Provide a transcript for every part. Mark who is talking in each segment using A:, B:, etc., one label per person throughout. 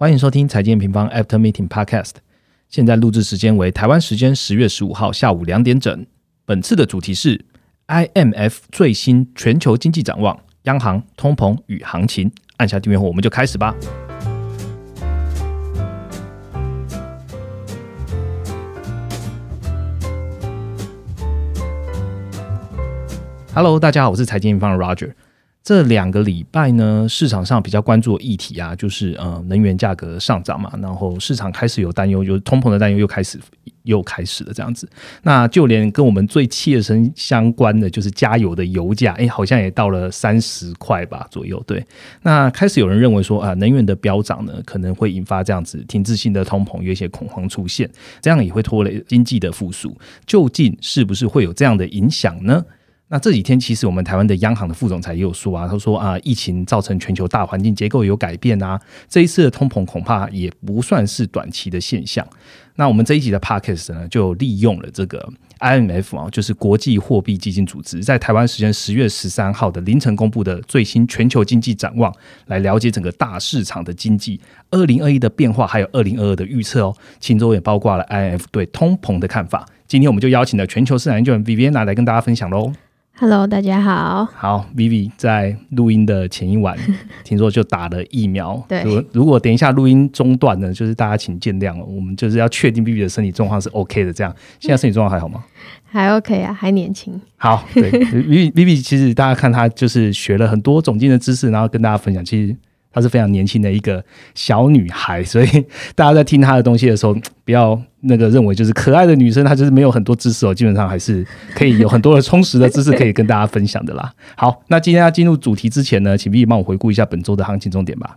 A: 欢迎收听财经平方 After Meeting Podcast。现在录制时间为台湾时间十月十五号下午两点整。本次的主题是 IMF 最新全球经济展望、央行、通膨与行情。按下订阅后，我们就开始吧。Hello，大家好，我是财经平方的 Roger。这两个礼拜呢，市场上比较关注的议题啊，就是呃能源价格上涨嘛，然后市场开始有担忧，有通膨的担忧又开始又开始了这样子。那就连跟我们最切身相关的，就是加油的油价，哎，好像也到了三十块吧左右。对，那开始有人认为说啊，能源的飙涨呢，可能会引发这样子停滞性的通膨，有一些恐慌出现，这样也会拖累经济的复苏。究竟是不是会有这样的影响呢？那这几天，其实我们台湾的央行的副总裁也有说啊，他说啊，疫情造成全球大环境结构有改变啊，这一次的通膨恐怕也不算是短期的现象。那我们这一集的 podcast 呢，就利用了这个 IMF 啊，就是国际货币基金组织，在台湾时间十月十三号的凌晨公布的最新全球经济展望，来了解整个大市场的经济二零二一的变化，还有二零二二的预测哦。其中也包括了 IMF 对通膨的看法。今天我们就邀请了全球市场研究员 Vivian 来跟大家分享喽。
B: Hello，大家好。
A: 好，Vivi 在录音的前一晚，听说就打了疫苗。
B: 对，
A: 如如果等一下录音中断呢，就是大家请见谅了。我们就是要确定 Vivi 的身体状况是 OK 的。这样，现在身体状况还好吗？
B: 还 OK 啊，还年轻。
A: 好，对，Vivi Vivi 其实大家看他就是学了很多总经的知识，然后跟大家分享。其实。她是非常年轻的一个小女孩，所以大家在听她的东西的时候，不要那个认为就是可爱的女生，她就是没有很多知识哦，基本上还是可以有很多的充实的知识可以跟大家分享的啦。好，那今天要进入主题之前呢，请 B 帮我回顾一下本周的行情重点吧。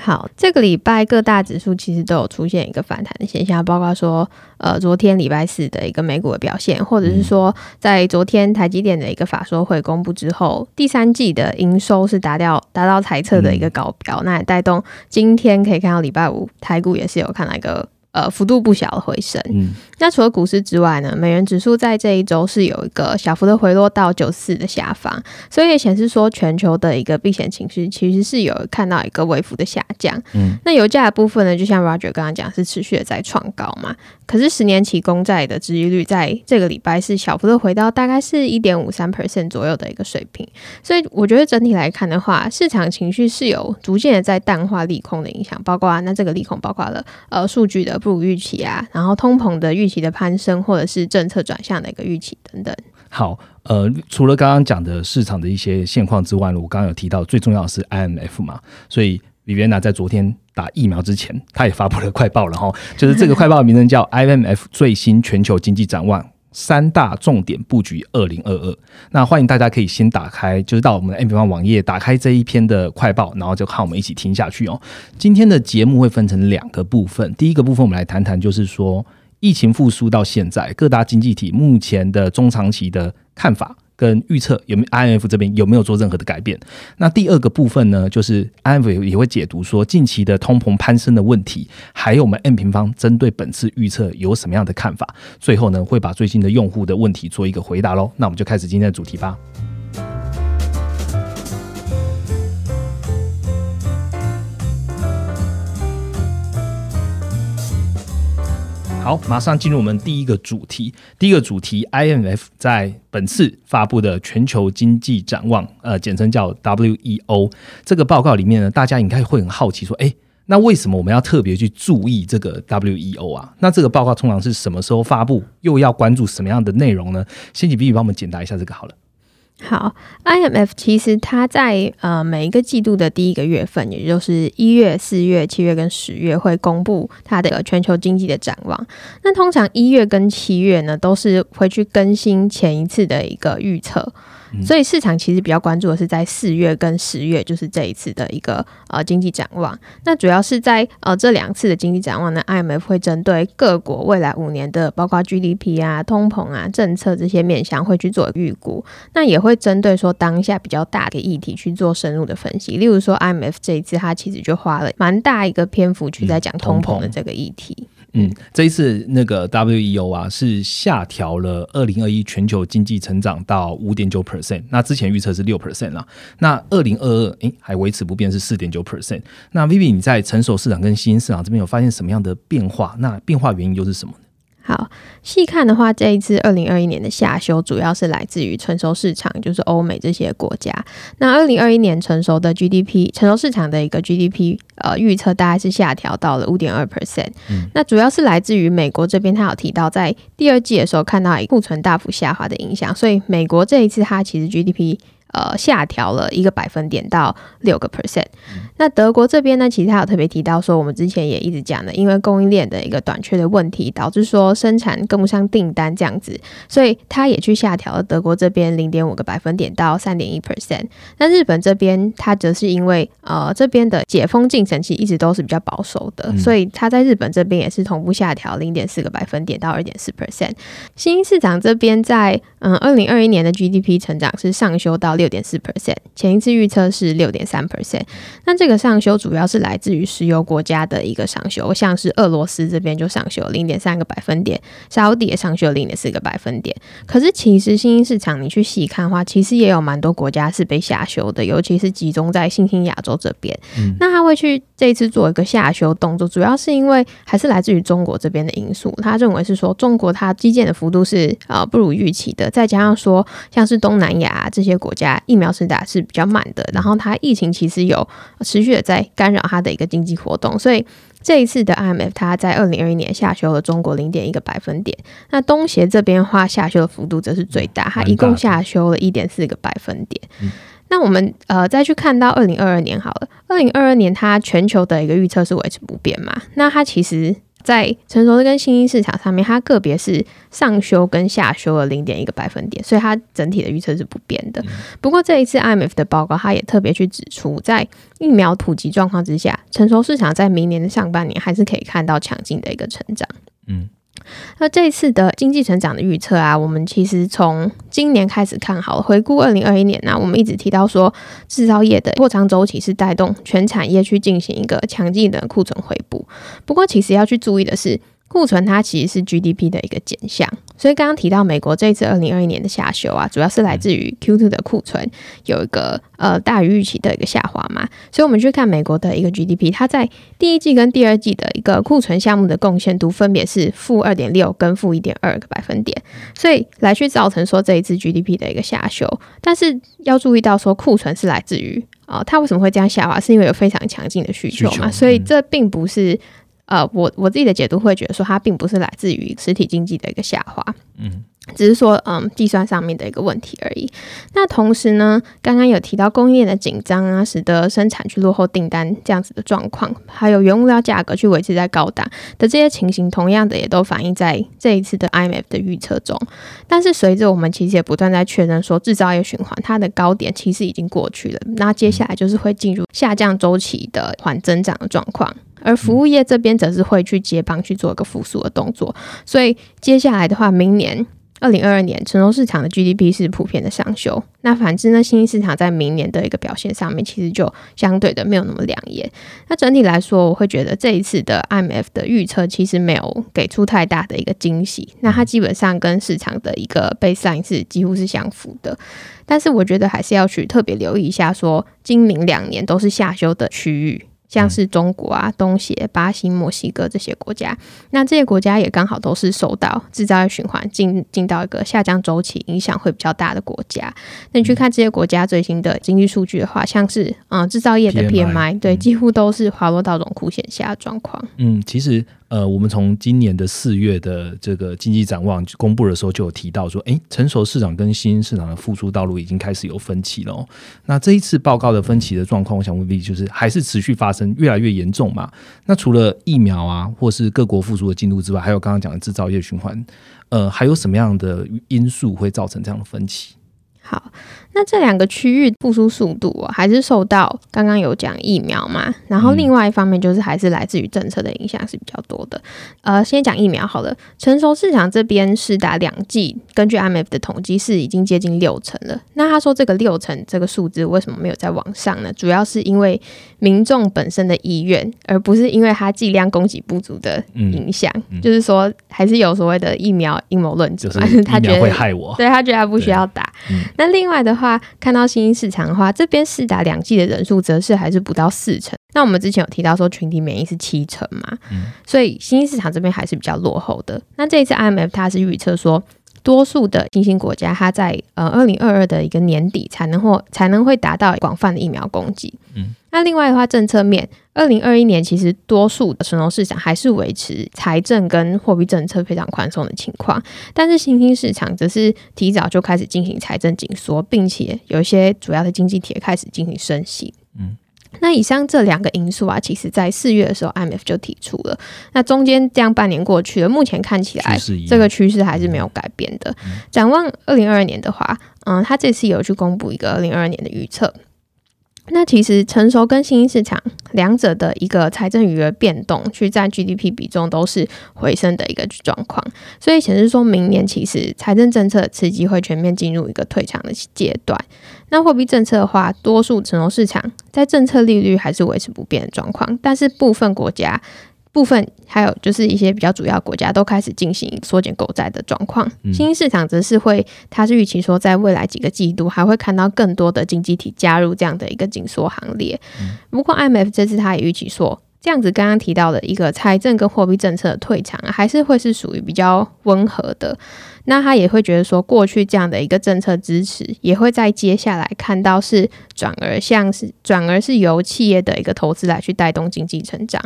B: 好，这个礼拜各大指数其实都有出现一个反弹的现象，包括说，呃，昨天礼拜四的一个美股的表现，或者是说，在昨天台积电的一个法说会公布之后，第三季的营收是达到达到财测的一个高标，那也带动今天可以看到礼拜五台股也是有看到一个。呃，幅度不小的回升。嗯，那除了股市之外呢，美元指数在这一周是有一个小幅的回落到九四的下方，所以也显示说全球的一个避险情绪其实是有看到一个微幅的下降。嗯，那油价的部分呢，就像 Roger 刚刚讲，是持续的在创高嘛。可是十年期公债的殖利率在这个礼拜是小幅的回到大概是一点五三 percent 左右的一个水平，所以我觉得整体来看的话，市场情绪是有逐渐的在淡化利空的影响，包括那这个利空包括了呃数据的。入预期啊，然后通膨的预期的攀升，或者是政策转向的一个预期等等。
A: 好，呃，除了刚刚讲的市场的一些现况之外，我刚刚有提到最重要的是 IMF 嘛，所以里边呢在昨天打疫苗之前，他也发布了快报了哈，就是这个快报名称叫 IMF 最新全球经济展望。三大重点布局二零二二，那欢迎大家可以先打开，就是到我们的 M 平方网页，打开这一篇的快报，然后就看我们一起听下去哦。今天的节目会分成两个部分，第一个部分我们来谈谈，就是说疫情复苏到现在，各大经济体目前的中长期的看法。跟预测有没有 IMF 这边有没有做任何的改变？那第二个部分呢，就是 IMF 也会解读说近期的通膨攀升的问题，还有我们 M 平方针对本次预测有什么样的看法？最后呢，会把最近的用户的问题做一个回答喽。那我们就开始今天的主题吧。好，马上进入我们第一个主题。第一个主题，IMF 在本次发布的全球经济展望，呃，简称叫 WEO 这个报告里面呢，大家应该会很好奇，说，哎，那为什么我们要特别去注意这个 WEO 啊？那这个报告通常是什么时候发布？又要关注什么样的内容呢？先请 B B 帮我们解答一下这个好了。
B: 好，IMF 其实它在呃每一个季度的第一个月份，也就是一月、四月、七月跟十月会公布它的全球经济的展望。那通常一月跟七月呢，都是会去更新前一次的一个预测。所以市场其实比较关注的是在四月跟十月，就是这一次的一个呃经济展望。那主要是在呃这两次的经济展望呢，IMF 会针对各国未来五年的包括 GDP 啊、通膨啊、政策这些面向会去做预估。那也会针对说当下比较大的议题去做深入的分析。例如说 IMF 这一次它其实就花了蛮大一个篇幅去在讲通膨的这个议题。
A: 嗯，嗯这一次那个 WEO 啊是下调了二零二一全球经济成长到五点九 percent，那之前预测是六 percent 啦。那二零二二诶还维持不变是四点九 percent。那 Vivi 你在成熟市场跟新兴市场这边有发现什么样的变化？那变化原因又是什么呢？
B: 好，细看的话，这一次二零二一年的下修主要是来自于成熟市场，就是欧美这些国家。那二零二一年成熟的 GDP，成熟市场的一个 GDP，呃，预测大概是下调到了五点二 percent。那主要是来自于美国这边，他有提到在第二季的时候看到库存大幅下滑的影响，所以美国这一次它其实 GDP。呃，下调了一个百分点到六个 percent。那德国这边呢，其实他有特别提到说，我们之前也一直讲的，因为供应链的一个短缺的问题，导致说生产跟不上订单这样子，所以他也去下调了德国这边零点五个百分点到三点一 percent。那日本这边，它则是因为呃这边的解封进程其实一直都是比较保守的，所以它在日本这边也是同步下调零点四个百分点到二点四 percent。新兴市场这边在嗯二零二一年的 GDP 成长是上修到。六点四 percent，前一次预测是六点三 percent。那这个上修主要是来自于石油国家的一个上修，像是俄罗斯这边就上修零点三个百分点，沙特也上修零点四个百分点。可是其实新兴市场你去细看的话，其实也有蛮多国家是被下修的，尤其是集中在新兴亚洲这边。那他会去这一次做一个下修动作，主要是因为还是来自于中国这边的因素。他认为是说中国它基建的幅度是呃不如预期的，再加上说像是东南亚这些国家。疫苗施打是比较慢的，然后它疫情其实有持续的在干扰它的一个经济活动，所以这一次的 IMF 它在二零二一年下修了中国零点一个百分点。那东协这边话下修的幅度则是最大，它一共下修了一点四个百分点。那我们呃再去看到二零二二年好了，二零二二年它全球的一个预测是维持不变嘛？那它其实。在成熟的跟新兴市场上面，它个别是上修跟下修了零点一个百分点，所以它整体的预测是不变的。不过这一次 IMF 的报告，它也特别去指出，在疫苗普及状况之下，成熟市场在明年的上半年还是可以看到强劲的一个成长。嗯。那这次的经济成长的预测啊，我们其实从今年开始看好。回顾二零二一年呢，我们一直提到说，制造业的扩张周期是带动全产业去进行一个强劲的库存回补。不过，其实要去注意的是。库存它其实是 GDP 的一个减项，所以刚刚提到美国这一次二零二一年的下修啊，主要是来自于 Q2 的库存有一个呃大于预期的一个下滑嘛，所以我们去看美国的一个 GDP，它在第一季跟第二季的一个库存项目的贡献度分别是负二点六跟负一点二个百分点，所以来去造成说这一次 GDP 的一个下修，但是要注意到说库存是来自于啊，它为什么会这样下滑，是因为有非常强劲的需求嘛，所以这并不是。呃，我我自己的解读会觉得说，它并不是来自于实体经济的一个下滑，嗯，只是说，嗯，计算上面的一个问题而已。那同时呢，刚刚有提到供应链的紧张啊，使得生产去落后订单这样子的状况，还有原物料价格去维持在高档的这些情形，同样的也都反映在这一次的 IMF 的预测中。但是随着我们其实也不断在确认说，制造业循环它的高点其实已经过去了，那接下来就是会进入下降周期的缓增长的状况。而服务业这边则是会去接棒去做一个复苏的动作，所以接下来的话，明年二零二二年成熟市场的 GDP 是普遍的上修。那反之呢，新兴市场在明年的一个表现上面，其实就相对的没有那么亮眼。那整体来说，我会觉得这一次的 IMF 的预测其实没有给出太大的一个惊喜。那它基本上跟市场的一个 baseline 是几乎是相符的。但是我觉得还是要去特别留意一下，说今明两年都是下修的区域。像是中国啊、东协、巴西、墨西哥这些国家，那这些国家也刚好都是受到制造业循环进进到一个下降周期影响会比较大的国家。那你去看这些国家最新的经济数据的话，像是嗯制造业的 PMI，对，几乎都是滑落到荣枯线下的状况。
A: 嗯，其实。呃，我们从今年的四月的这个经济展望公布的时候，就有提到说，哎，成熟市场跟新兴市场的复苏道路已经开始有分歧了。那这一次报告的分歧的状况，我想问 V，就是还是持续发生，越来越严重嘛？那除了疫苗啊，或是各国复苏的进度之外，还有刚刚讲的制造业循环，呃，还有什么样的因素会造成这样的分歧？
B: 好，那这两个区域复苏速度啊，还是受到刚刚有讲疫苗嘛，然后另外一方面就是还是来自于政策的影响是比较多的。呃，先讲疫苗好了，成熟市场这边是打两剂，根据 IMF 的统计是已经接近六成了。那他说这个六成这个数字为什么没有在往上呢？主要是因为民众本身的意愿，而不是因为他剂量供给不足的影响。就是说，还是有所谓的疫苗阴谋论者，
A: 他觉得会害我，
B: 对 他觉得他不需要打。那另外的话，看到新兴市场的话，这边试打两剂的人数则是还是不到四成。那我们之前有提到说群体免疫是七成嘛，所以新兴市场这边还是比较落后的。那这一次 IMF 它是预测说，多数的新兴国家它在呃二零二二的一个年底才能或才能会达到广泛的疫苗供给。嗯，那另外的话，政策面，二零二一年其实多数的成熟市场还是维持财政跟货币政策非常宽松的情况，但是新兴市场则是提早就开始进行财政紧缩，并且有一些主要的经济体开始进行升息。嗯，那以上这两个因素啊，其实在四月的时候，IMF 就提出了。那中间这样半年过去了，目前看起来这个趋势还是没有改变的。展望二零二二年的话，嗯，他这次有去公布一个二零二二年的预测。那其实成熟跟新兴市场两者的一个财政余额变动，去占 GDP 比重都是回升的一个状况，所以显示说明年其实财政政策刺激会全面进入一个退场的阶段。那货币政策的话，多数成熟市场在政策利率还是维持不变的状况，但是部分国家。部分还有就是一些比较主要国家都开始进行缩减购债的状况，新兴市场则是会，它是预期说在未来几个季度还会看到更多的经济体加入这样的一个紧缩行列。不过 IMF 这次它也预期说，这样子刚刚提到的一个财政跟货币政策的退场，还是会是属于比较温和的。那他也会觉得说，过去这样的一个政策支持，也会在接下来看到是转而像是转而是由企业的一个投资来去带动经济成长。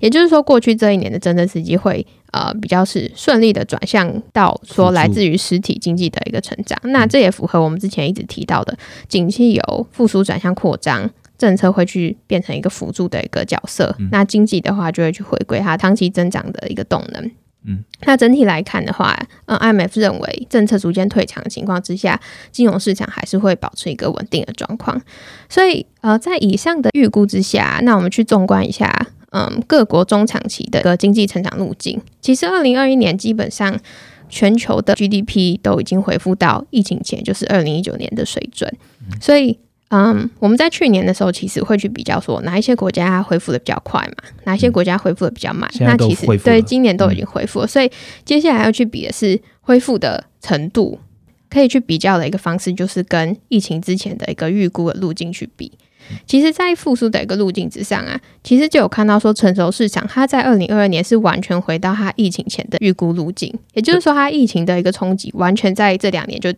B: 也就是说，过去这一年的政策时机会呃比较是顺利的转向到说来自于实体经济的一个成长。那这也符合我们之前一直提到的，景气由复苏转向扩张，政策会去变成一个辅助的一个角色。那经济的话就会去回归它长期增长的一个动能。嗯，那整体来看的话，嗯，IMF 认为政策逐渐退场的情况之下，金融市场还是会保持一个稳定的状况。所以，呃，在以上的预估之下，那我们去纵观一下，嗯，各国中长期的一个经济成长路径。其实，二零二一年基本上全球的 GDP 都已经恢复到疫情前，就是二零一九年的水准。所以，嗯，我们在去年的时候，其实会去比较说哪一些国家恢复的比较快嘛，哪一些国家恢复的比较慢。那其实对今年都已经恢复了，所以接下来要去比的是恢复的程度，可以去比较的一个方式，就是跟疫情之前的一个预估的路径去比。其实，在复苏的一个路径之上啊，其实就有看到说，成熟市场它在二零二二年是完全回到它疫情前的预估路径，也就是说，它疫情的一个冲击完全在这两年就。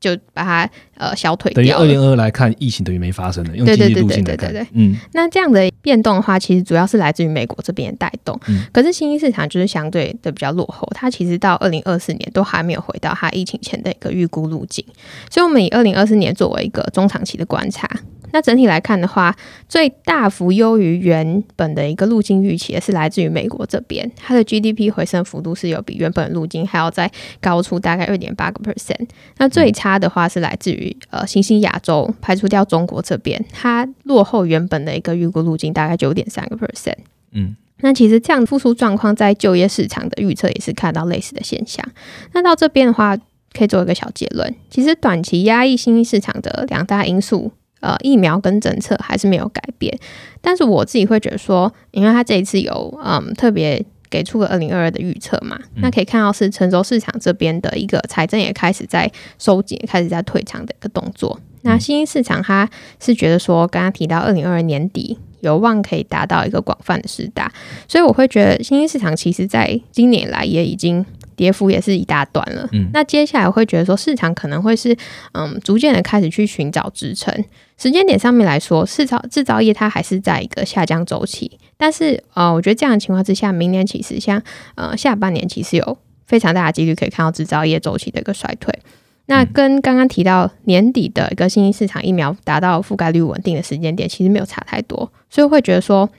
B: 就把它呃小腿掉。等于
A: 二零二二来看，疫情等于没发生的，用经济路径来看，
B: 嗯，那这样的变动的话，其实主要是来自于美国这边带动。嗯，可是新兴市场就是相对的比较落后，它其实到二零二四年都还没有回到它疫情前的一个预估路径，所以我们以二零二四年作为一个中长期的观察。那整体来看的话，最大幅优于原本的一个路径预期的是来自于美国这边，它的 GDP 回升幅度是有比原本路径还要再高出大概二点八个 percent。那最差的话是来自于呃新兴亚洲，排除掉中国这边，它落后原本的一个预估路径大概九点三个 percent。嗯，那其实这样复苏状况在就业市场的预测也是看到类似的现象。那到这边的话，可以做一个小结论，其实短期压抑新兴市场的两大因素。呃，疫苗跟政策还是没有改变，但是我自己会觉得说，因为他这一次有嗯特别给出了二零二二的预测嘛，那可以看到是成熟市场这边的一个财政也开始在收紧，开始在退场的一个动作。那新兴市场它是觉得说，刚刚提到二零二二年底有望可以达到一个广泛的施打，所以我会觉得新兴市场其实在今年来也已经。跌幅也是一大段了，嗯，那接下来我会觉得说市场可能会是嗯逐渐的开始去寻找支撑，时间点上面来说，制造制造业它还是在一个下降周期，但是呃，我觉得这样的情况之下，明年其实像呃下半年其实有非常大的几率可以看到制造业周期的一个衰退，那跟刚刚提到年底的一个新兴市场疫苗达到覆盖率稳定的时间点其实没有差太多，所以会觉得说。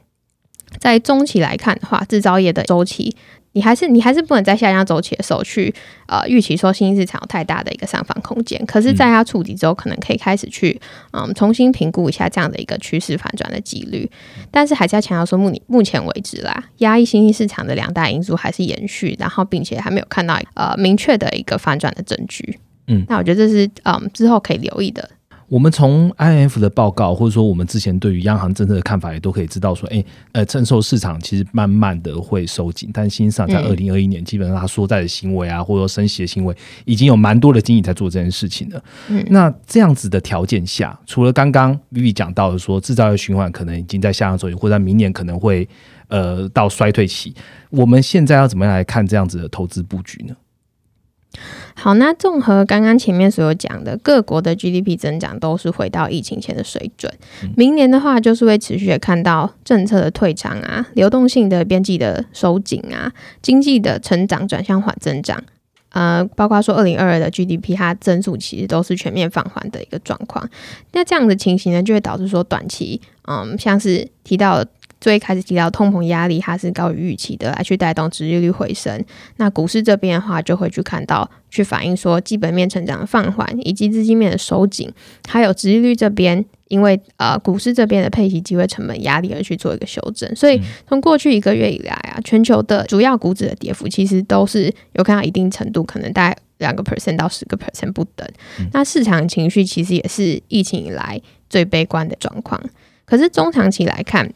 B: 在中期来看的话，制造业的周期。你还是你还是不能在下降周期的时候去呃预期说新兴市场有太大的一个上方空间，可是在它触底之后，可能可以开始去嗯重新评估一下这样的一个趋势反转的几率，但是还是要强调说目目前为止啦，压抑新兴市场的两大因素还是延续，然后并且还没有看到呃明确的一个反转的证据。嗯，那我觉得这是嗯之后可以留意的。
A: 我们从 IF 的报告，或者说我们之前对于央行政策的看法，也都可以知道说，哎，呃，承受市场其实慢慢的会收紧，但新上在二零二一年，基本上它缩债的行为啊，或者说升息的行为，已经有蛮多的经济在做这件事情了。嗯，那这样子的条件下，除了刚刚 Vivi 讲到的说制造业循环可能已经在下降周期，或者明年可能会呃到衰退期，我们现在要怎么样来看这样子的投资布局呢？
B: 好，那综合刚刚前面所有讲的，各国的 GDP 增长都是回到疫情前的水准。明年的话，就是会持续的看到政策的退场啊，流动性的边际的收紧啊，经济的成长转向缓增长。呃，包括说二零二二的 GDP，它增速其实都是全面放缓的一个状况。那这样的情形呢，就会导致说短期，嗯，像是提到。最开始提到通膨压力，它是高于预期的，来去带动殖利率回升。那股市这边的话，就会去看到，去反映说基本面成长的放缓，以及资金面的收紧，还有殖利率这边，因为呃股市这边的配息机会成本压力而去做一个修正。所以从过去一个月以来啊，全球的主要股指的跌幅其实都是有看到一定程度，可能大概两个 percent 到十个 percent 不等。那市场情绪其实也是疫情以来最悲观的状况。可是中长期来看，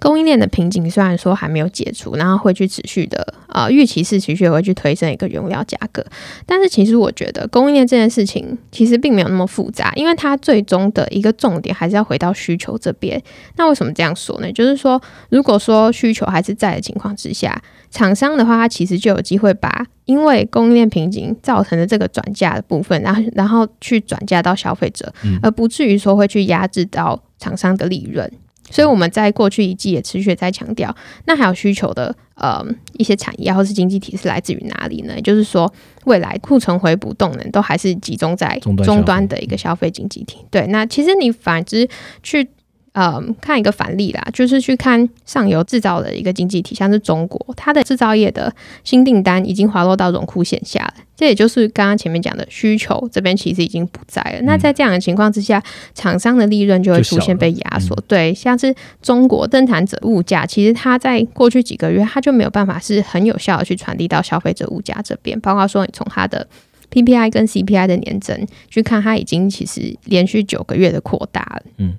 B: 供应链的瓶颈虽然说还没有解除，然后会去持续的呃预期是持续会去推升一个原料价格，但是其实我觉得供应链这件事情其实并没有那么复杂，因为它最终的一个重点还是要回到需求这边。那为什么这样说呢？就是说，如果说需求还是在的情况之下，厂商的话，它其实就有机会把因为供应链瓶颈造成的这个转嫁的部分，然后然后去转嫁到消费者，而不至于说会去压制到厂商的利润。所以我们在过去一季也持续在强调，那还有需求的呃一些产业或是经济体是来自于哪里呢？也就是说，未来库存回补动能都还是集中在终端的一个消费经济体。对，那其实你反之去。呃，看一个反例啦，就是去看上游制造的一个经济体，像是中国，它的制造业的新订单已经滑落到荣枯线下了。这也就是刚刚前面讲的需求这边其实已经不在了。那在这样的情况之下，厂商的利润就会出现被压缩。对，像是中国生产者物价，其实它在过去几个月，它就没有办法是很有效的去传递到消费者物价这边。包括说，你从它的 PPI 跟 CPI 的年增去看，它已经其实连续九个月的扩大了。嗯。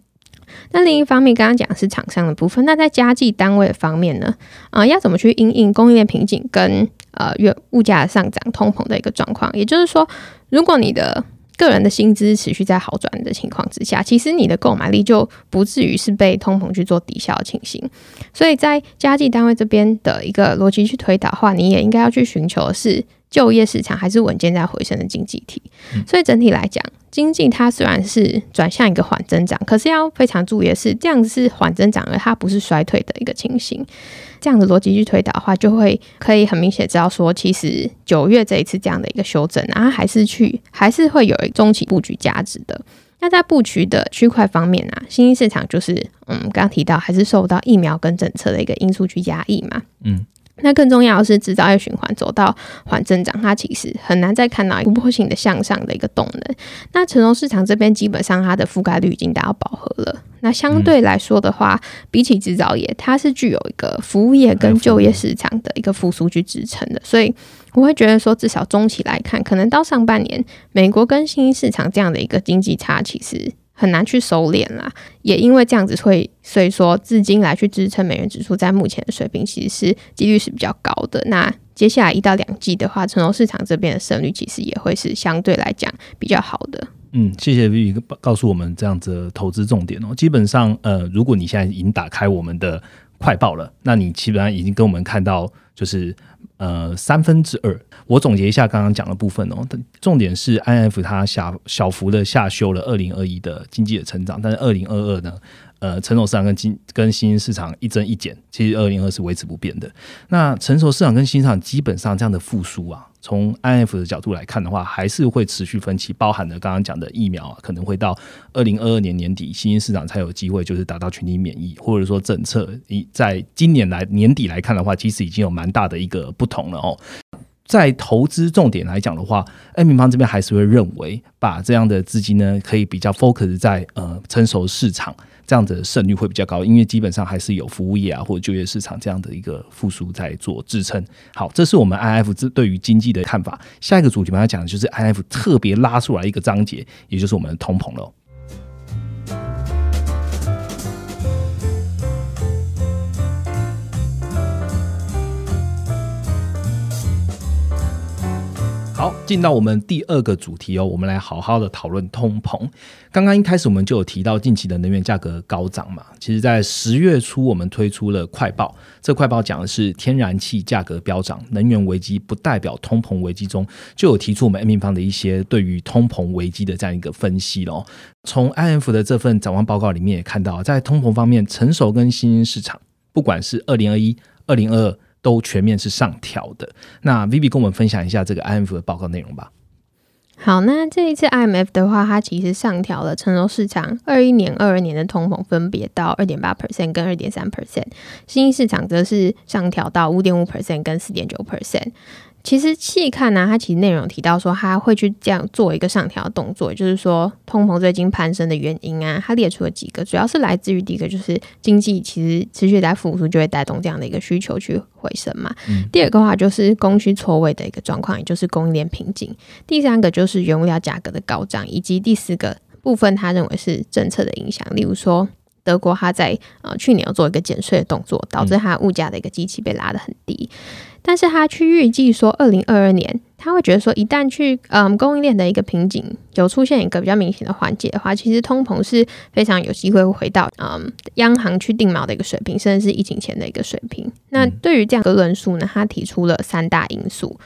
B: 那另一方面，刚刚讲的是厂商的部分。那在家计单位方面呢？啊，要怎么去应应供应链瓶颈跟呃月物价上涨、通膨的一个状况？也就是说，如果你的个人的薪资持续在好转的情况之下，其实你的购买力就不至于是被通膨去做抵消的情形。所以在家计单位这边的一个逻辑去推导的话，你也应该要去寻求是就业市场还是稳健在回升的经济体。所以整体来讲。经济它虽然是转向一个缓增长，可是要非常注意的是，这样子是缓增长，而它不是衰退的一个情形。这样的逻辑去推导的话，就会可以很明显知道说，其实九月这一次这样的一个修正，啊还是去还是会有中期布局价值的。那在布局的区块方面啊，新兴市场就是嗯，刚刚提到还是受到疫苗跟政策的一个因素去压抑嘛，嗯。那更重要的是，制造业循环走到缓增长，它其实很难再看到突破性的向上的一个动能。那成熟市场这边基本上它的覆盖率已经达到饱和了。那相对来说的话，比起制造业，它是具有一个服务业跟就业市场的一个复苏去支撑的。所以我会觉得说，至少中期来看，可能到上半年，美国跟新兴市场这样的一个经济差，其实。很难去收敛啦，也因为这样子会，所以说至今来去支撑美元指数在目前的水平，其实是几率是比较高的。那接下来一到两季的话，城投市场这边的胜率其实也会是相对来讲比较好的。
A: 嗯，谢谢 V 告诉我们这样子投资重点哦。基本上，呃，如果你现在已经打开我们的快报了，那你基本上已经跟我们看到就是呃三分之二。我总结一下刚刚讲的部分哦，重点是 I F 它小小幅的下修了二零二一的经济的成长，但是二零二二呢，呃成熟市场跟新跟新兴市场一增一减，其实二零二是维持不变的。那成熟市场跟新兴市场基本上这样的复苏啊，从 IF 的角度来看的话，还是会持续分歧，包含了刚刚讲的疫苗啊，可能会到二零二二年年底新兴市场才有机会就是达到群体免疫，或者说政策一在今年来年底来看的话，其实已经有蛮大的一个不同了哦。在投资重点来讲的话，艾明方这边还是会认为，把这样的资金呢，可以比较 focus 在呃成熟市场，这样的胜率会比较高，因为基本上还是有服务业啊或者就业市场这样的一个复苏在做支撑。好，这是我们 I F 对于经济的看法。下一个主题我们要讲的就是 I F 特别拉出来一个章节，也就是我们的通膨了。好，进到我们第二个主题哦，我们来好好的讨论通膨。刚刚一开始我们就有提到近期的能源价格高涨嘛，其实，在十月初我们推出了快报，这快报讲的是天然气价格飙涨，能源危机不代表通膨危机中，就有提出我们 M 平方的一些对于通膨危机的这样一个分析咯。从 IF 的这份展望报告里面也看到，在通膨方面，成熟跟新兴市场，不管是二零二一、二零二二。都全面是上调的。那 Vivi 跟我们分享一下这个 IMF 的报告内容吧。
B: 好，那这一次 IMF 的话，它其实上调了成熟市场二一年、二二年的通膨分别到二点八 percent 跟二点三 percent，新兴市场则是上调到五点五 percent 跟四点九 percent。其实细看呢，它其实内容提到说，它会去这样做一个上调动作，就是说通膨最近攀升的原因啊，它列出了几个，主要是来自于第一个就是经济其实持续在复苏，就会带动这样的一个需求去回升嘛。第二个话就是供需错位的一个状况，也就是供应链瓶颈。第三个就是原物料价格的高涨，以及第四个部分，他认为是政策的影响，例如说德国它在呃去年有做一个减税的动作，导致它物价的一个机器被拉得很低。但是他去预计说，二零二二年他会觉得说，一旦去嗯供应链的一个瓶颈有出现一个比较明显的缓解的话，其实通膨是非常有机会回到嗯央行去定锚的一个水平，甚至是疫情前的一个水平。那对于这样的论述呢，他提出了三大因素。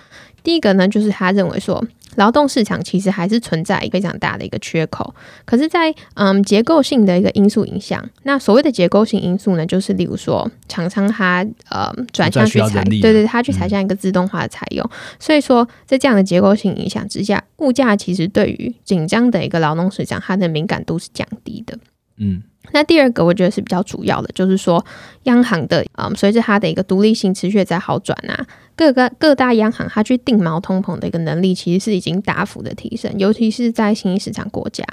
B: 第一个呢，就是他认为说。劳动市场其实还是存在非常大的一个缺口，可是，在嗯结构性的一个因素影响，那所谓的结构性因素呢，就是例如说厂商它呃转向去采，对对，它去采向一个自动化的采用，所以说在这样的结构性影响之下，物价其实对于紧张的一个劳动市场，它的敏感度是降低的，嗯。那第二个，我觉得是比较主要的，就是说央行的嗯，随着它的一个独立性持续在好转啊，各个各大央行它去定锚通膨的一个能力，其实是已经大幅的提升，尤其是在新兴市场国家。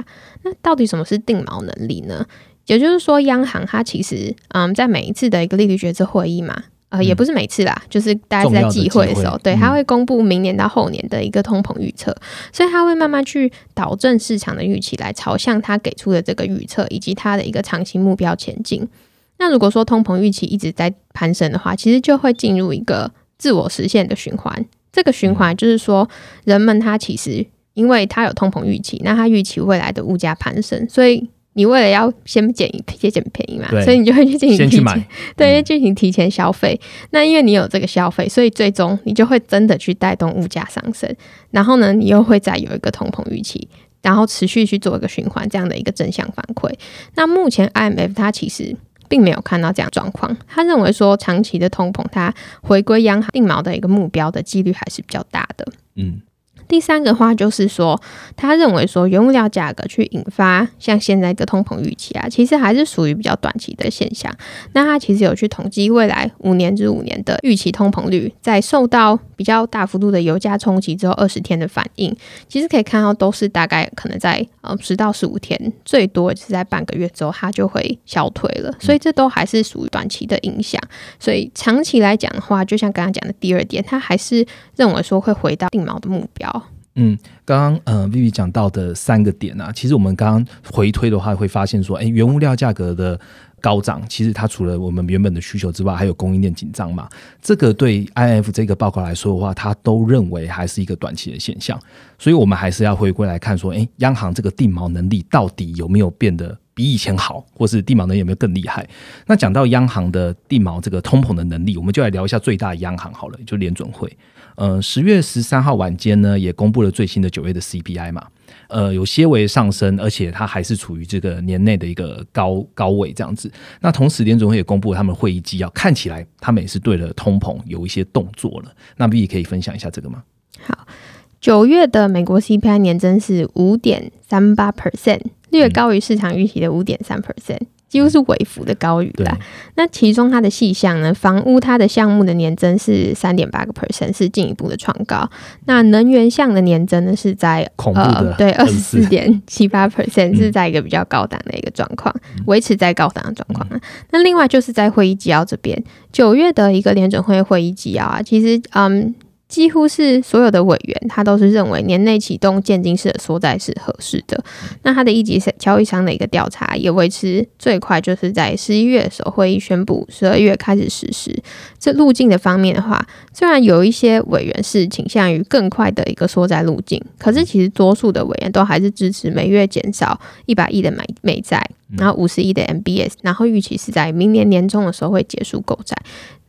B: 那到底什么是定锚能力呢？也就是说，央行它其实嗯，在每一次的一个利率决策会议嘛。呃，也不是每次啦，就是大家在忌讳的时候，对，他会公布明年到后年的一个通膨预测，所以他会慢慢去导正市场的预期，来朝向他给出的这个预测以及他的一个长期目标前进。那如果说通膨预期一直在攀升的话，其实就会进入一个自我实现的循环。这个循环就是说，人们他其实因为他有通膨预期，那他预期未来的物价攀升，所以。你为了要先捡先捡便宜嘛，所以你就会去进行提前，对，进行提前消费。那因为你有这个消费，所以最终你就会真的去带动物价上升。然后呢，你又会再有一个通膨预期，然后持续去做一个循环，这样的一个正向反馈。那目前 IMF 它其实并没有看到这样状况，他认为说长期的通膨它回归央行定锚的一个目标的几率还是比较大的。嗯。第三个话就是说，他认为说原物料价格去引发像现在的通膨预期啊，其实还是属于比较短期的现象。那他其实有去统计未来五年至五年的预期通膨率，在受到比较大幅度的油价冲击之后，二十天的反应，其实可以看到都是大概可能在呃十到十五天，最多是在半个月之后，它就会消退了。所以这都还是属于短期的影响。所以长期来讲的话，就像刚刚讲的第二点，他还是认为说会回到定锚的目标。
A: 嗯，刚刚呃，Vivi 讲到的三个点啊，其实我们刚刚回推的话，会发现说，哎，原物料价格的高涨，其实它除了我们原本的需求之外，还有供应链紧张嘛。这个对 IF 这个报告来说的话，它都认为还是一个短期的现象，所以我们还是要回归来看说，哎，央行这个定锚能力到底有没有变得比以前好，或是地毛能力有没有更厉害？那讲到央行的地毛这个通膨的能力，我们就来聊一下最大央行好了，就联准会。呃，十月十三号晚间呢，也公布了最新的九月的 CPI 嘛，呃，有些微上升，而且它还是处于这个年内的一个高高位这样子。那同时，联准会也公布了他们的会议纪要，看起来他们也是对了通膨有一些动作了。那 B 可以分享一下这个吗？
B: 好，九月的美国 CPI 年增是五点三八 percent，略高于市场预期的五点三 percent。几乎是微幅的高于啦。那其中它的细项呢，房屋它的项目的年增是三点八个 percent，是进一步的创高。那能源项的年增呢，是在
A: 呃
B: 对二十四点七八 percent，是在一个比较高档的一个状况，维持在高档的状况啊。那另外就是在会议纪要这边，九月的一个联准会会议纪要啊，其实嗯。几乎是所有的委员，他都是认为年内启动渐进式的缩债是合适的。那他的一级交易商的一个调查也维持最快，就是在十一月的时候会议宣布，十二月开始实施。这路径的方面的话，虽然有一些委员是倾向于更快的一个缩债路径，可是其实多数的委员都还是支持每月减少一百亿的美美债，然后五十亿的 MBS，然后预期是在明年年中的时候会结束购债。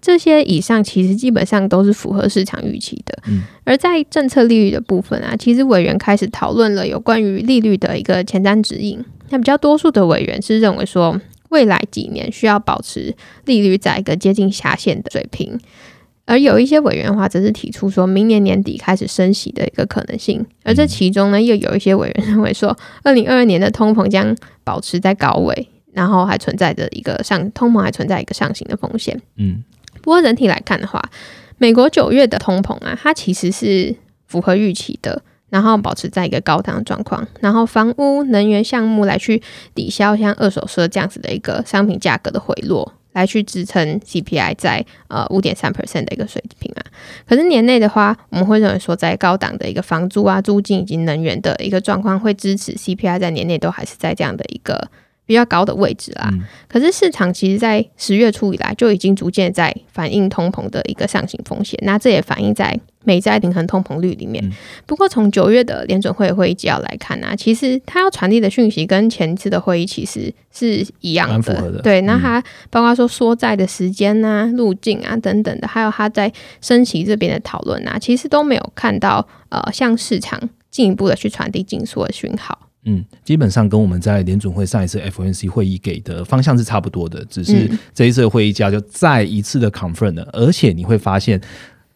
B: 这些以上其实基本上都是符合市场预期的。嗯，而在政策利率的部分啊，其实委员开始讨论了有关于利率的一个前瞻指引。那比较多数的委员是认为说，未来几年需要保持利率在一个接近下限的水平。而有一些委员的话，则是提出说明年年底开始升息的一个可能性。而这其中呢，又有一些委员认为说，二零二二年的通膨将保持在高位，然后还存在着一个上通膨还存在一个上行的风险。嗯。不过，整体来看的话，美国九月的通膨啊，它其实是符合预期的，然后保持在一个高档状况，然后房屋、能源项目来去抵消像二手车这样子的一个商品价格的回落，来去支撑 CPI 在呃五点三 percent 的一个水平啊。可是年内的话，我们会认为说，在高档的一个房租啊、租金以及能源的一个状况，会支持 CPI 在年内都还是在这样的一个。比较高的位置啦，可是市场其实，在十月初以来就已经逐渐在反映通膨的一个上行风险，那这也反映在美债平衡通膨率里面。不过，从九月的联准会会议纪要来看呢，其实它要传递的讯息跟前次的会议其实是一样
A: 的。
B: 对，那它包括说缩债的时间啊、路径啊等等的，还有它在升息这边的讨论啊，其实都没有看到呃，向市场进一步的去传递紧缩的讯号。
A: 嗯，基本上跟我们在联准会上一次 FOMC 会议给的方向是差不多的，只是这一次会议价就再一次的 confirm 了，而且你会发现，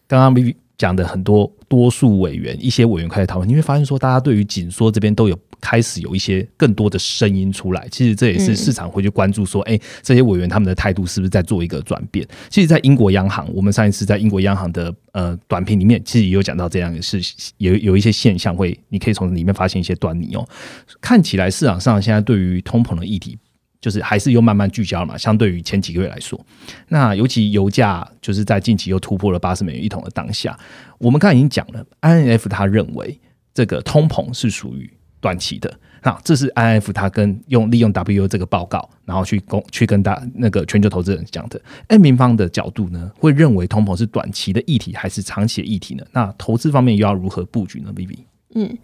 A: 刚刚 vv 讲的很多多数委员，一些委员开始讨论，你会发现说，大家对于紧缩这边都有。开始有一些更多的声音出来，其实这也是市场会去关注说，哎，这些委员他们的态度是不是在做一个转变？其实，在英国央行，我们上一次在英国央行的呃短评里面，其实也有讲到这样的事，有有一些现象会，你可以从里面发现一些端倪哦。看起来市场上现在对于通膨的议题，就是还是又慢慢聚焦了嘛。相对于前几个月来说，那尤其油价就是在近期又突破了八十美元一桶的当下，我们刚才已经讲了，INF 他认为这个通膨是属于。短期的，那这是 I N F 他跟用利用 W 这个报告，然后去公去跟大那个全球投资人讲的。M 平方的角度呢，会认为通膨是短期的议题还是长期的议题呢？那投资方面又要如何布局呢？B B，
B: 嗯。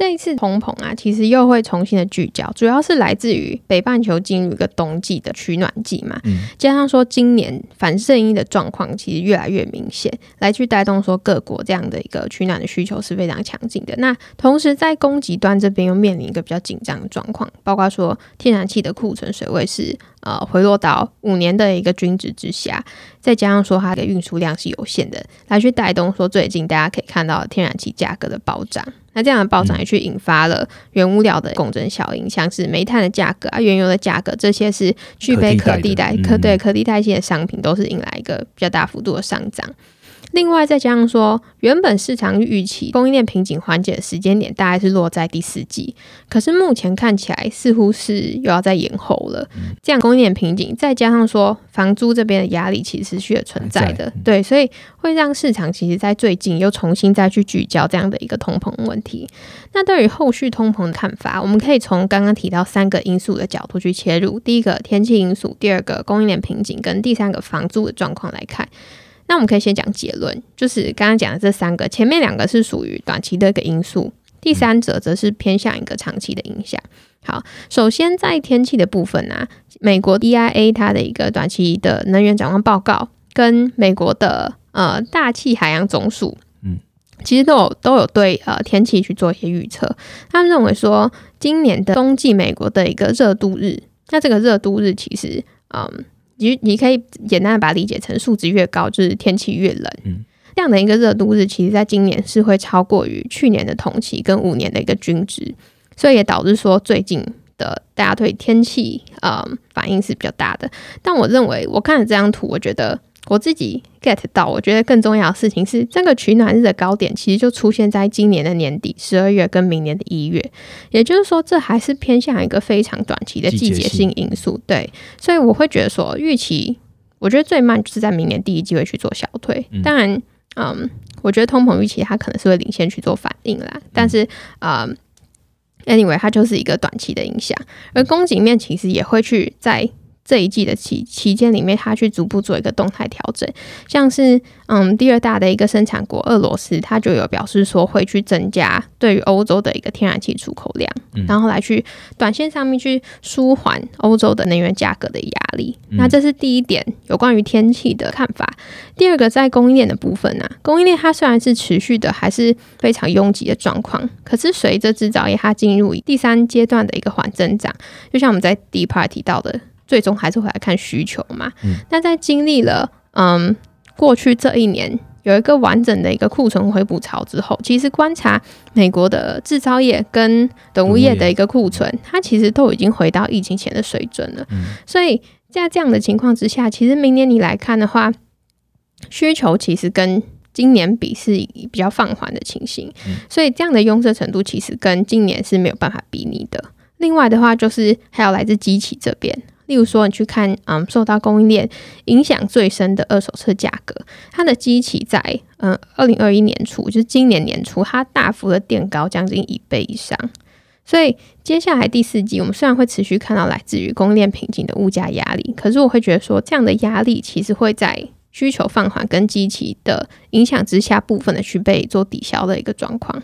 B: 这一次通膨啊，其实又会重新的聚焦，主要是来自于北半球进入一个冬季的取暖季嘛，加上说今年反圣婴的状况其实越来越明显，来去带动说各国这样的一个取暖的需求是非常强劲的。那同时在供给端这边又面临一个比较紧张的状况，包括说天然气的库存水位是呃回落到五年的一个均值之下，再加上说它的运输量是有限的，来去带动说最近大家可以看到天然气价格的暴涨。那这样的暴涨也去引发了原物料的共振效应，像是煤炭的价格啊、原油的价格，这些是具备可替代、可对可替代性的商品，都是引来一个比较大幅度的上涨。另外再加上说，原本市场预期供应链瓶颈缓解的时间点大概是落在第四季，可是目前看起来似乎是又要再延后了。这样供应链瓶颈，再加上说房租这边的压力其实是需存在的，对，所以会让市场其实在最近又重新再去聚焦这样的一个通膨问题。那对于后续通膨的看法，我们可以从刚刚提到三个因素的角度去切入：第一个天气因素，第二个供应链瓶颈，跟第三个房租的状况来看。那我们可以先讲结论，就是刚刚讲的这三个，前面两个是属于短期的一个因素，第三者则是偏向一个长期的影响。好，首先在天气的部分啊，美国 EIA 它的一个短期的能源展望报告，跟美国的呃大气海洋总署，嗯，其实都有都有对呃天气去做一些预测。他们认为说，今年的冬季美国的一个热度日，那这个热度日其实，嗯，你你可以简单的把它理解成数值越高，就是天气越冷。嗯，这样的一个热度日，其实在今年是会超过于去年的同期跟五年的一个均值。所以也导致说最近的大家对天气呃反应是比较大的。但我认为我看了这张图，我觉得我自己 get 到，我觉得更重要的事情是，这个取暖日的高点其实就出现在今年的年底十二月跟明年的一月，也就是说，这还是偏向一个非常短期的季节性因素。对，所以我会觉得说，预期我觉得最慢就是在明年第一季会去做小退。当然，嗯，我觉得通膨预期它可能是会领先去做反应啦，但是嗯。Anyway，它就是一个短期的影响，而供给面其实也会去在。这一季的期期间里面，它去逐步做一个动态调整，像是嗯第二大的一个生产国俄罗斯，它就有表示说会去增加对于欧洲的一个天然气出口量，然后来去短线上面去舒缓欧洲的能源价格的压力。那这是第一点有关于天气的看法。第二个在供应链的部分呢，供应链它虽然是持续的还是非常拥挤的状况，可是随着制造业它进入第三阶段的一个缓增长，就像我们在第一 part 提到的。最终还是会来看需求嘛？那在经历了嗯过去这一年有一个完整的一个库存回补潮之后，其实观察美国的制造业跟等物业的一个库存，它其实都已经回到疫情前的水准了。所以在这样的情况之下，其实明年你来看的话，需求其实跟今年比是比较放缓的情形。所以这样的拥塞程度其实跟今年是没有办法比拟的。另外的话，就是还有来自机器这边。例如说，你去看，嗯，受到供应链影响最深的二手车价格，它的基期在，嗯，二零二一年初，就是今年年初，它大幅的垫高将近一倍以上。所以接下来第四季，我们虽然会持续看到来自于供应链瓶颈的物价压力，可是我会觉得说，这样的压力其实会在需求放缓跟基期的影响之下，部分的去被做抵消的一个状况。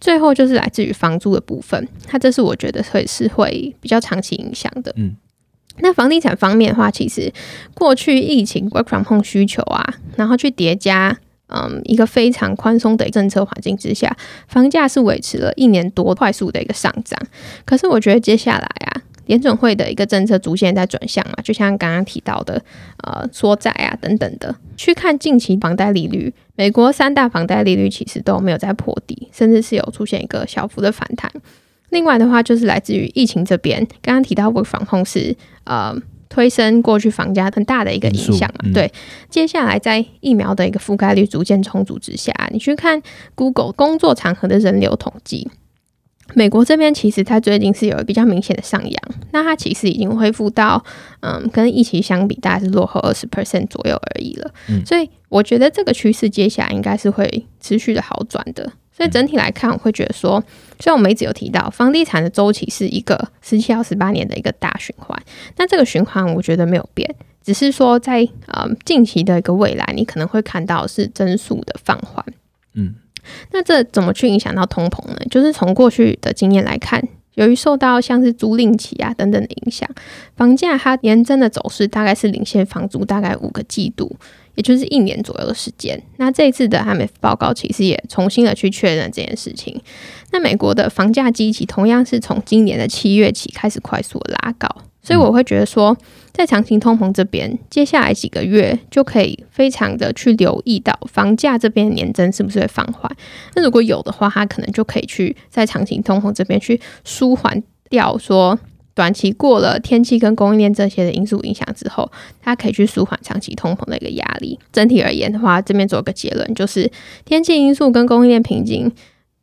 B: 最后就是来自于房租的部分，它这是我觉得会是会比较长期影响的，嗯。那房地产方面的话，其实过去疫情 work from home 需求啊，然后去叠加，嗯，一个非常宽松的政策环境之下，房价是维持了一年多快速的一个上涨。可是我觉得接下来啊，联准会的一个政策逐渐在转向嘛，就像刚刚提到的，呃，缩债啊等等的，去看近期房贷利率，美国三大房贷利率其实都没有在破底，甚至是有出现一个小幅的反弹。另外的话，就是来自于疫情这边，刚刚提到过防控是呃推升过去房价很大的一个影响嘛。对，接下来在疫苗的一个覆盖率逐渐充足之下，你去看 Google 工作场合的人流统计，美国这边其实它最近是有比较明显的上扬，那它其实已经恢复到嗯跟疫情相比，大概是落后二十 percent 左右而已了。所以我觉得这个趋势接下来应该是会持续的好转的。所以整体来看，我会觉得说，虽然我们一直有提到房地产的周期是一个十七到十八年的一个大循环，那这个循环我觉得没有变，只是说在呃近期的一个未来，你可能会看到是增速的放缓。嗯，那这怎么去影响到通膨呢？就是从过去的经验来看，由于受到像是租赁期啊等等的影响，房价它年增的走势大概是领先房租大概五个季度。也就是一年左右的时间。那这一次的 IMF 报告其实也重新的去确认这件事情。那美国的房价基期同样是从今年的七月起开始快速的拉高，所以我会觉得说，在长期通膨这边，接下来几个月就可以非常的去留意到房价这边年增是不是会放缓。那如果有的话，它可能就可以去在长期通膨这边去舒缓掉说。短期过了天气跟供应链这些的因素影响之后，它可以去舒缓长期通膨的一个压力。整体而言的话，这边做个结论，就是天气因素跟供应链瓶颈。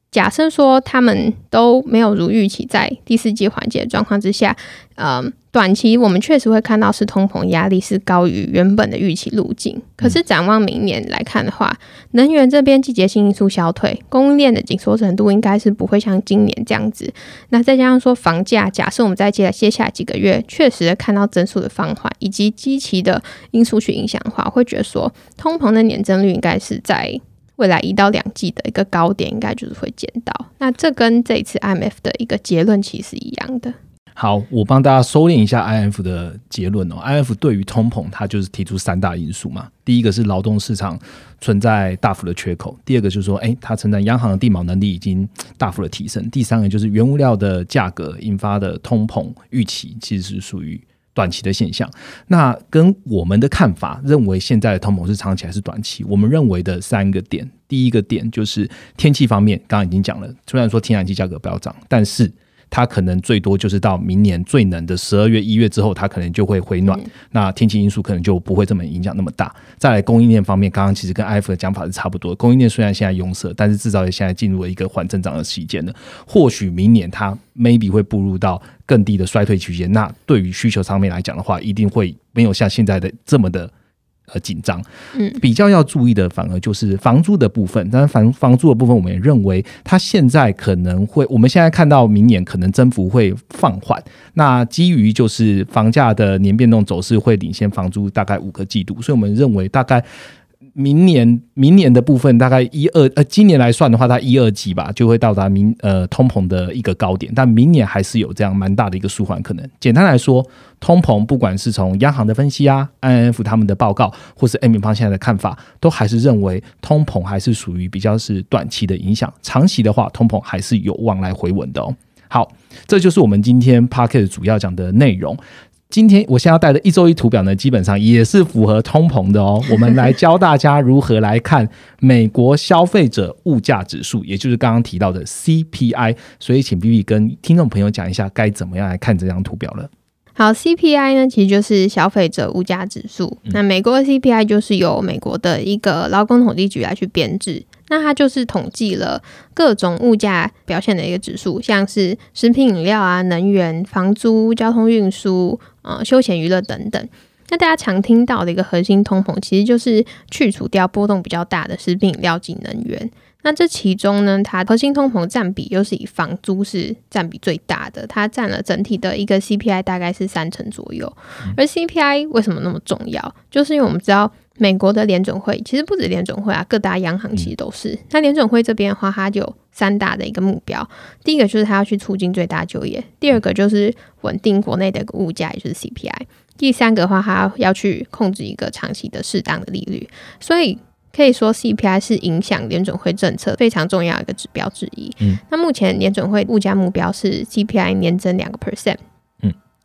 B: 假设说他们都没有如预期在第四季缓解的状况之下，嗯，短期我们确实会看到是通膨压力是高于原本的预期路径。可是展望明年来看的话，能源这边季节性因素消退，供应链的紧缩程度应该是不会像今年这样子。那再加上说房价，假设我们在接接下来几个月确实看到增速的放缓，以及积极的因素去影响的话，会觉得说通膨的年增率应该是在。未来一到两季的一个高点，应该就是会见到。那这跟这一次 IMF 的一个结论其实一样的。
A: 好，我帮大家收敛一下 IMF 的结论哦。IMF 对于通膨，它就是提出三大因素嘛。第一个是劳动市场存在大幅的缺口，第二个就是说，哎，它承担央行的地锚能力已经大幅的提升，第三个就是原物料的价格引发的通膨预期其实是属于短期的现象。那跟我们的看法认为现在的通膨是长期还是短期？我们认为的三个点，第一个点就是天气方面，刚刚已经讲了，虽然说天然气价格不要涨，但是它可能最多就是到明年最冷的十二月、一月之后，它可能就会回暖。那天气因素可能就不会这么影响那么大。再来供应链方面，刚刚其实跟 IF 的讲法是差不多。供应链虽然现在拥塞，但是制造业现在进入了一个缓增长的期间了。或许明年它 maybe 会步入到更低的衰退区间。那对于需求上面来讲的话，一定会没有像现在的这么的。呃，紧张，
B: 嗯，
A: 比较要注意的反而就是房租的部分。但是房房租的部分，我们也认为它现在可能会，我们现在看到明年可能增幅会放缓。那基于就是房价的年变动走势会领先房租大概五个季度，所以我们认为大概。明年明年的部分大概一二呃，今年来算的话，它一二季吧就会到达明呃通膨的一个高点，但明年还是有这样蛮大的一个舒缓可能。简单来说，通膨不管是从央行的分析啊，INF 他们的报告，或是 M 平方现在的看法，都还是认为通膨还是属于比较是短期的影响，长期的话，通膨还是有望来回稳的哦。好，这就是我们今天 p a r k e t 主要讲的内容。今天我现在要带的一周一图表呢，基本上也是符合通膨的哦。我们来教大家如何来看美国消费者物价指数，也就是刚刚提到的 CPI。所以，请 B B 跟听众朋友讲一下该怎么样来看这张图表了。
B: 好，CPI 呢，其实就是消费者物价指数。那美国的 CPI 就是由美国的一个劳工统计局来去编制。那它就是统计了各种物价表现的一个指数，像是食品饮料啊、能源、房租、交通运输、呃、休闲娱乐等等。那大家常听到的一个核心通膨，其实就是去除掉波动比较大的食品饮料及能源。那这其中呢，它核心通膨占比又是以房租是占比最大的，它占了整体的一个 CPI 大概是三成左右。而 CPI 为什么那么重要？就是因为我们知道。美国的联准会其实不止联准会啊，各大央行其实都是。那联准会这边的话，它就有三大的一个目标。第一个就是它要去促进最大就业，第二个就是稳定国内的物价，也就是 CPI。第三个的话，它要去控制一个长期的适当的利率。所以可以说，CPI 是影响联准会政策非常重要一个指标之一。嗯，那目前联准会物价目标是 CPI 年增两个 percent。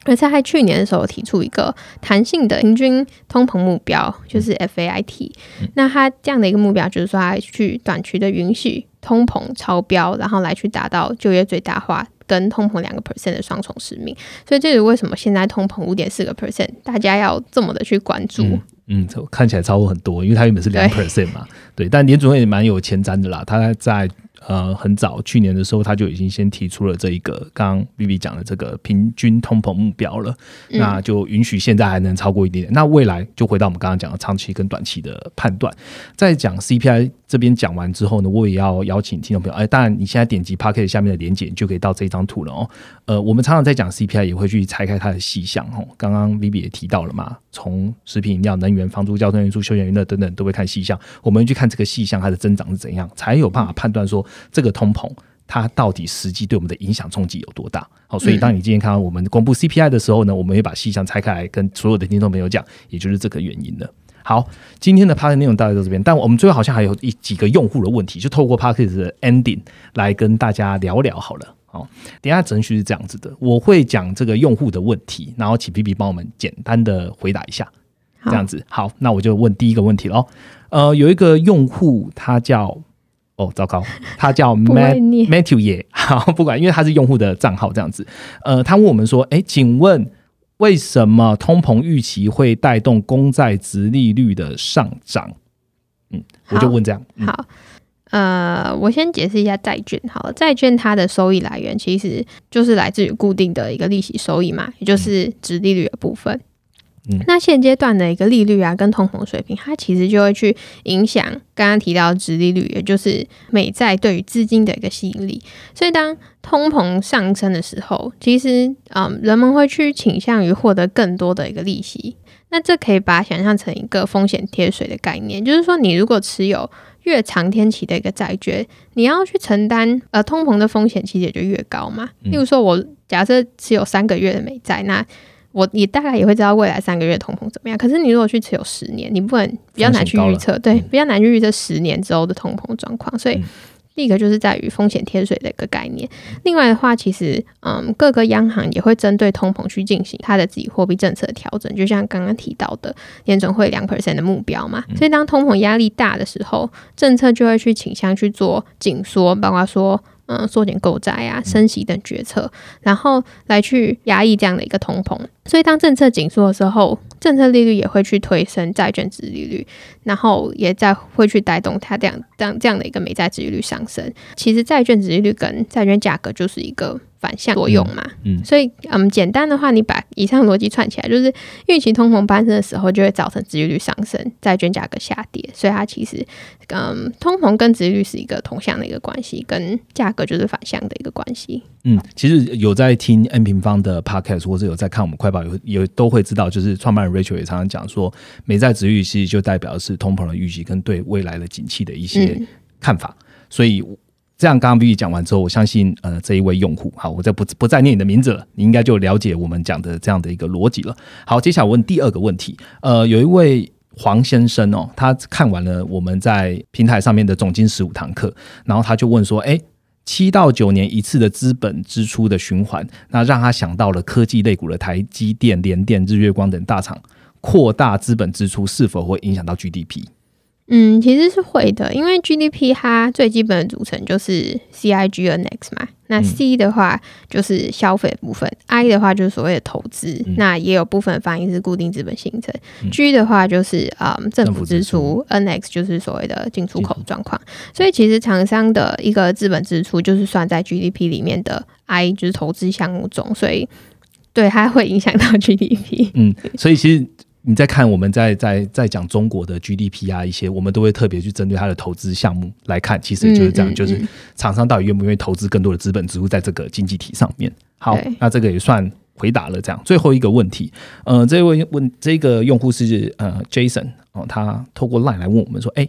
B: 而且在去年的时候提出一个弹性的平均通膨目标，就是 FAIT。那它这样的一个目标，就是说它去短期的允许通膨超标，然后来去达到就业最大化跟通膨两个 percent 的双重使命。所以这是为什么现在通膨五点四个 percent，大家要这么的去关注。
A: 嗯，看起来超过很多，因为它原本是两 percent 嘛。对，但年主任也蛮有前瞻的啦，他在。呃，很早去年的时候，他就已经先提出了这一个刚刚 Vivi 讲的这个平均通膨目标了，那就允许现在还能超过一点点。那未来就回到我们刚刚讲的长期跟短期的判断。在讲 C P I 这边讲完之后呢，我也要邀请听众朋友，哎，当然你现在点击 p a c k e t 下面的连接，就可以到这张图了哦。呃，我们常常在讲 C P I，也会去拆开它的细项哦。刚刚 Vivi 也提到了嘛，从食品饮料、能源、房租、交通运输、休闲娱乐等等，都会看细项。我们去看这个细项它的增长是怎样，才有办法判断说。这个通膨它到底实际对我们的影响冲击有多大？好，所以当你今天看到我们公布 CPI 的时候呢，我们会把细项拆开来跟所有的听众朋友讲，也就是这个原因了。好，今天的 p a r t 内容大概到这边，但我们最后好像还有一几个用户的问题，就透过 p a r k e t 的 ending 来跟大家聊聊好了。好，等下程序是这样子的，我会讲这个用户的问题，然后请 B B 帮我们简单的回答一下，这样子。好，那我就问第一个问题喽。呃，有一个用户他叫。哦，糟糕，他叫 Matthew 也 好，不管，因为他是用户的账号这样子。呃，他问我们说：“哎，请问为什么通膨预期会带动公债值利率的上涨？”嗯，我就问这样。
B: 好，呃，我先解释一下债券。好了，债券它的收益来源其实就是来自于固定的一个利息收益嘛，也就是值利率的部分。那现阶段的一个利率啊，跟通膨水平，它其实就会去影响刚刚提到的殖利率，也就是美债对于资金的一个吸引力。所以当通膨上升的时候，其实嗯，人们会去倾向于获得更多的一个利息。那这可以把它想象成一个风险贴水的概念，就是说，你如果持有越长天期的一个债券，你要去承担呃通膨的风险，其实也就越高嘛。例如说，我假设持有三个月的美债，那我你大概也会知道未来三个月通膨怎么样。可是你如果去持有十年，你不能比较难去预测，对，比较难去预测十年之后的通膨状况，所以。第一个就是在于风险贴水的一个概念，另外的话，其实嗯，各个央行也会针对通膨去进行它的自己货币政策的调整，就像刚刚提到的年总会两 percent 的目标嘛，所以当通膨压力大的时候，政策就会去倾向去做紧缩，包括说。嗯，缩减购债啊、升息等决策，然后来去压抑这样的一个通膨。所以当政策紧缩的时候，政策利率也会去推升债券值利率，然后也在会去带动它这样这样这样的一个美债值利率上升。其实债券值利率跟债券价格就是一个。反向作用嘛，嗯，所以嗯，简单的话，你把以上逻辑串起来，就是预期通膨攀升的时候，就会造成殖利率上升，债券价格下跌，所以它其实嗯，通膨跟殖利率是一个同向的一个关系，跟价格就是反向的一个关系。
A: 嗯，其实有在听 N 平方的 podcast，或者有在看我们快报，有有都会知道，就是创办人 Rachel 也常常讲说，美债殖率其实就代表是通膨的预期跟对未来的景气的一些看法，所以。这样刚刚 B 讲完之后，我相信呃这一位用户，好，我再不不再念你的名字了，你应该就了解我们讲的这样的一个逻辑了。好，接下来问第二个问题，呃，有一位黄先生哦，他看完了我们在平台上面的总经十五堂课，然后他就问说，哎，七到九年一次的资本支出的循环，那让他想到了科技类股的台积电、联电、日月光等大厂扩大资本支出，是否会影响到 GDP？
B: 嗯，其实是会的，因为 GDP 它最基本的组成就是 CIGNX 嘛。那 C 的话就是消费部分，I 的话就是所谓的投资，那也有部分反映是固定资本形成。G 的话就是啊政府支出，NX 就是所谓的进出口状况。所以其实厂商的一个资本支出就是算在 GDP 里面的 I 就是投资项目中，所以对它会影响到 GDP。
A: 嗯，所以其实。你在看我们在在在讲中国的 GDP 啊，一些我们都会特别去针对它的投资项目来看，其实就是这样，就是厂商到底愿不愿意投资更多的资本支出在这个经济体上面。好，那这个也算回答了。这样最后一个问题，呃，这位问这个用户是呃 Jason 哦，他透过 Line 来问我们说，哎，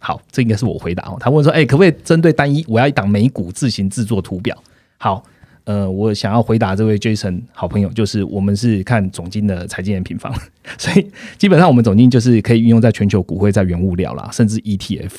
A: 好，这应该是我回答哦。他问说，哎，可不可以针对单一，我要一档美股自行制作图表？好。呃，我想要回答这位 Jason 好朋友，就是我们是看总金的财经人平方，所以基本上我们总金就是可以运用在全球股汇、在原物料啦，甚至 ETF。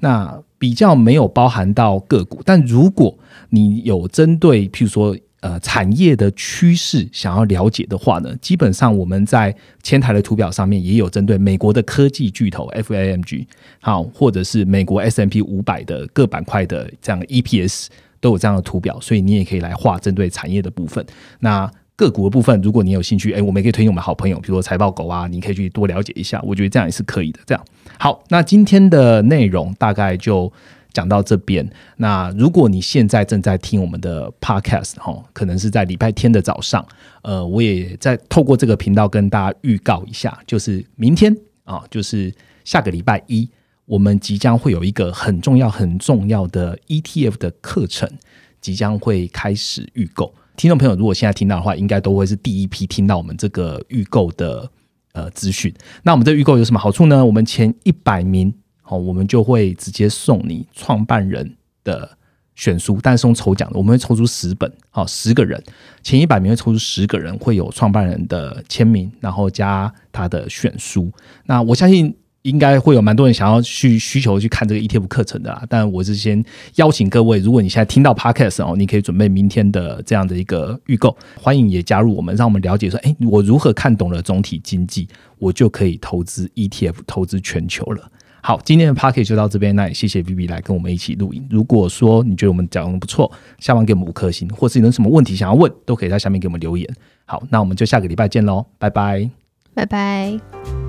A: 那比较没有包含到个股，但如果你有针对譬如说呃产业的趋势想要了解的话呢，基本上我们在前台的图表上面也有针对美国的科技巨头 FAMG 好，或者是美国 S M P 五百的各板块的这样 EPS。都有这样的图表，所以你也可以来画针对产业的部分。那个股的部分，如果你有兴趣，哎，我们也可以推荐我们好朋友，比如说财报狗啊，你可以去多了解一下。我觉得这样也是可以的。这样好，那今天的内容大概就讲到这边。那如果你现在正在听我们的 podcast 哈，可能是在礼拜天的早上，呃，我也在透过这个频道跟大家预告一下，就是明天啊，就是下个礼拜一。我们即将会有一个很重要、很重要的 ETF 的课程，即将会开始预购。听众朋友，如果现在听到的话，应该都会是第一批听到我们这个预购的呃资讯。那我们这预购有什么好处呢？我们前一百名哦，我们就会直接送你创办人的选书，但是用抽奖的，我们会抽出十本，好，十个人，前一百名会抽出十个人，会有创办人的签名，然后加他的选书。那我相信。应该会有蛮多人想要去需求去看这个 ETF 课程的啦，但我是先邀请各位，如果你现在听到 Podcast 哦，你可以准备明天的这样的一个预购，欢迎也加入我们，让我们了解说，哎，我如何看懂了总体经济，我就可以投资 ETF，投资全球了。好，今天的 Podcast 就到这边，那也谢谢 B B 来跟我们一起录影。如果说你觉得我们讲的不错，下方给我们五颗星，或是你有什么问题想要问，都可以在下面给我们留言。好，那我们就下个礼拜见喽，拜拜，
B: 拜拜。